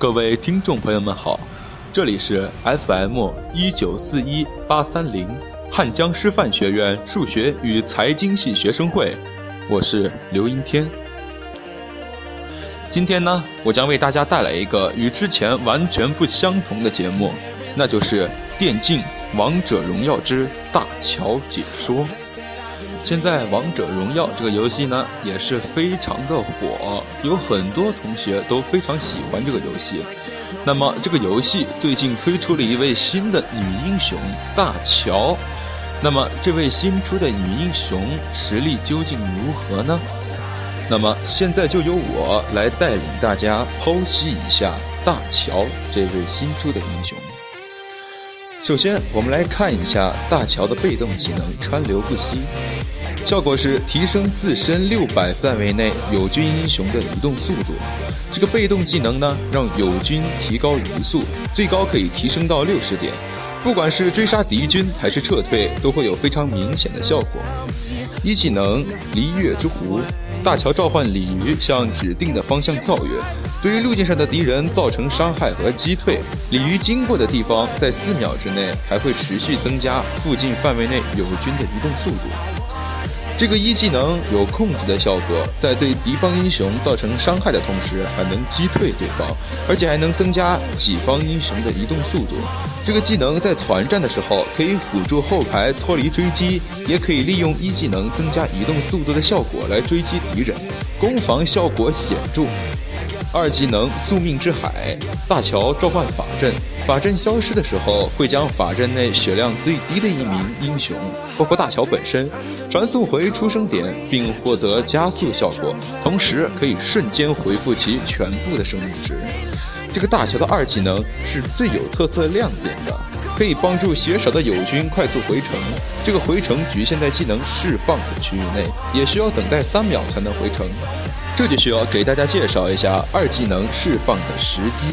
各位听众朋友们好，这里是 FM 一九四一八三零汉江师范学院数学与财经系学生会，我是刘阴天。今天呢，我将为大家带来一个与之前完全不相同的节目，那就是电竞《王者荣耀之大乔解说》。现在《王者荣耀》这个游戏呢，也是非常的火，有很多同学都非常喜欢这个游戏。那么，这个游戏最近推出了一位新的女英雄大乔。那么，这位新出的女英雄实力究竟如何呢？那么，现在就由我来带领大家剖析一下大乔这位新出的英雄。首先，我们来看一下大乔的被动技能“川流不息”，效果是提升自身六百范围内友军英雄的移动速度。这个被动技能呢，让友军提高移速，最高可以提升到六十点。不管是追杀敌军还是撤退，都会有非常明显的效果。一技能“离月之湖”，大乔召唤鲤鱼向指定的方向跳跃。对于路径上的敌人造成伤害和击退，鲤鱼经过的地方，在四秒之内还会持续增加附近范围内友军的移动速度。这个一技能有控制的效果，在对敌方英雄造成伤害的同时，还能击退对方，而且还能增加己方英雄的移动速度。这个技能在团战的时候可以辅助后排脱离追击，也可以利用一技能增加移动速度的效果来追击敌人，攻防效果显著。二技能宿命之海，大乔召唤法阵，法阵消失的时候，会将法阵内血量最低的一名英雄，包括大乔本身，传送回出生点，并获得加速效果，同时可以瞬间回复其全部的生命值。这个大乔的二技能是最有特色亮点的，可以帮助血少的友军快速回城。这个回城局限在技能释放的区域内，也需要等待三秒才能回城。这就需要给大家介绍一下二技能释放的时机。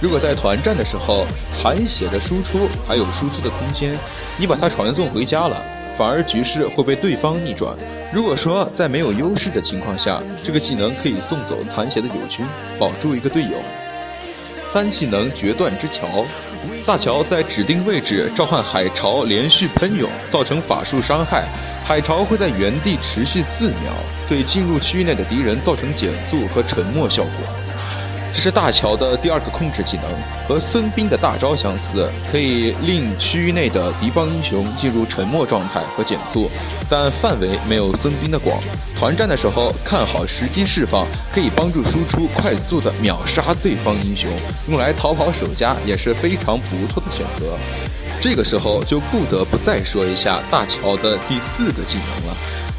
如果在团战的时候残血的输出还有输出的空间，你把它传送回家了，反而局势会被对方逆转。如果说在没有优势的情况下，这个技能可以送走残血的友军，保住一个队友。三技能决断之桥，大乔在指定位置召唤海潮连续喷涌，造成法术伤害。海潮会在原地持续四秒，对进入区域内的敌人造成减速和沉默效果。这是大乔的第二个控制技能，和孙膑的大招相似，可以令区域内的敌方英雄进入沉默状态和减速，但范围没有孙膑的广。团战的时候看好时机释放，可以帮助输出快速的秒杀对方英雄，用来逃跑守家也是非常不错的选择。这个时候就不得不再说一下大乔的第四个技能了。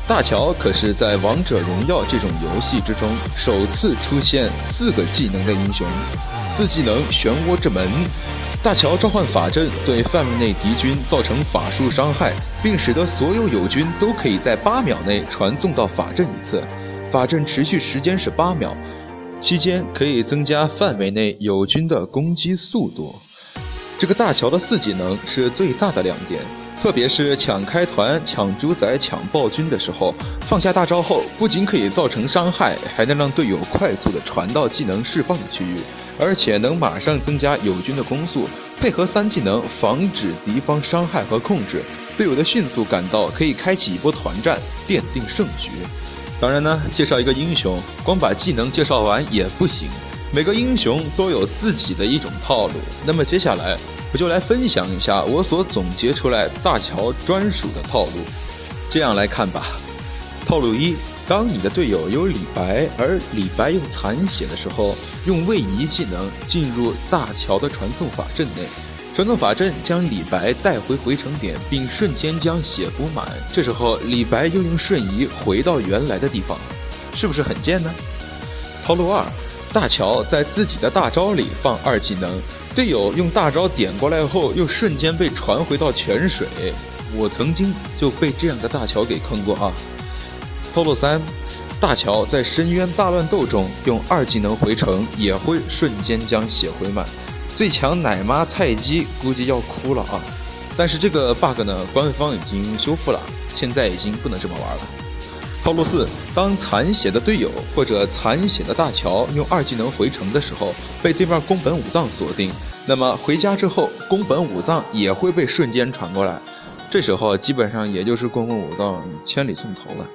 大乔可是在王者荣耀这种游戏之中首次出现四个技能的英雄。四技能漩涡之门，大乔召唤法阵，对范围内敌军造成法术伤害，并使得所有友军都可以在八秒内传送到法阵一次。法阵持续时间是八秒，期间可以增加范围内友军的攻击速度。这个大乔的四技能是最大的亮点。特别是抢开团、抢主宰、抢暴君的时候，放下大招后，不仅可以造成伤害，还能让队友快速的传到技能释放的区域，而且能马上增加友军的攻速，配合三技能防止敌方伤害和控制，队友的迅速赶到，可以开启一波团战，奠定胜局。当然呢，介绍一个英雄，光把技能介绍完也不行，每个英雄都有自己的一种套路。那么接下来。就来分享一下我所总结出来大乔专属的套路。这样来看吧，套路一：当你的队友有李白，而李白又残血的时候，用位移技能进入大乔的传送法阵内，传送法阵将李白带回回城点，并瞬间将血补满。这时候李白又用瞬移回到原来的地方，是不是很贱呢？套路二：大乔在自己的大招里放二技能。队友用大招点过来后，又瞬间被传回到泉水。我曾经就被这样的大乔给坑过啊！套路三，大乔在深渊大乱斗中用二技能回城，也会瞬间将血回满。最强奶妈菜鸡估计要哭了啊！但是这个 bug 呢，官方已经修复了，现在已经不能这么玩了。套路四：当残血的队友或者残血的大乔用二技能回城的时候，被对面宫本武藏锁定，那么回家之后，宫本武藏也会被瞬间传过来，这时候基本上也就是宫本武藏千里送头了。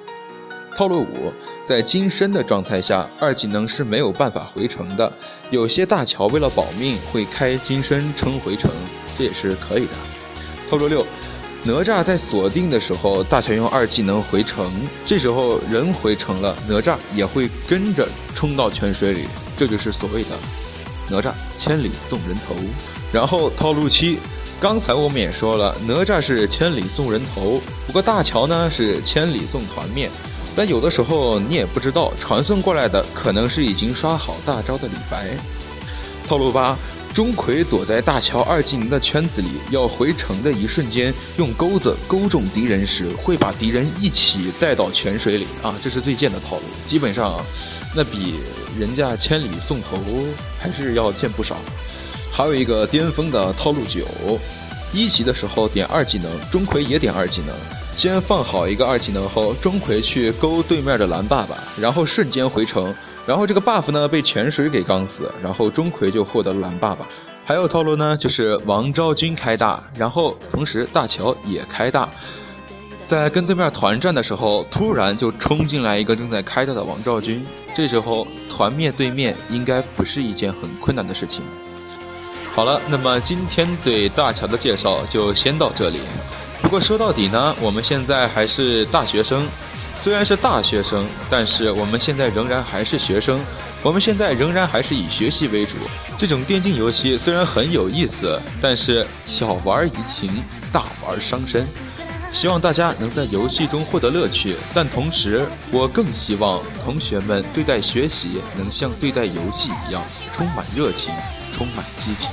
套路五：在金身的状态下，二技能是没有办法回城的，有些大乔为了保命会开金身撑回城，这也是可以的。套路六。哪吒在锁定的时候，大乔用二技能回城，这时候人回城了，哪吒也会跟着冲到泉水里，这就是所谓的哪吒千里送人头。然后套路七，刚才我们也说了，哪吒是千里送人头，不过大乔呢是千里送团灭，但有的时候你也不知道，传送过来的可能是已经刷好大招的李白。套路八。钟馗躲在大乔二技能的圈子里，要回城的一瞬间，用钩子钩中敌人时，会把敌人一起带到泉水里啊！这是最贱的套路，基本上，那比人家千里送头还是要贱不少。还有一个巅峰的套路九，一级的时候点二技能，钟馗也点二技能，先放好一个二技能后，钟馗去勾对面的蓝爸爸，然后瞬间回城。然后这个 buff 呢被泉水给刚死，然后钟馗就获得了蓝爸爸。还有套路呢，就是王昭君开大，然后同时大乔也开大，在跟对面团战的时候，突然就冲进来一个正在开大的王昭君，这时候团灭对面应该不是一件很困难的事情。好了，那么今天对大乔的介绍就先到这里。不过说到底呢，我们现在还是大学生。虽然是大学生，但是我们现在仍然还是学生。我们现在仍然还是以学习为主。这种电竞游戏虽然很有意思，但是小玩怡情，大玩伤身。希望大家能在游戏中获得乐趣，但同时，我更希望同学们对待学习能像对待游戏一样，充满热情，充满激情。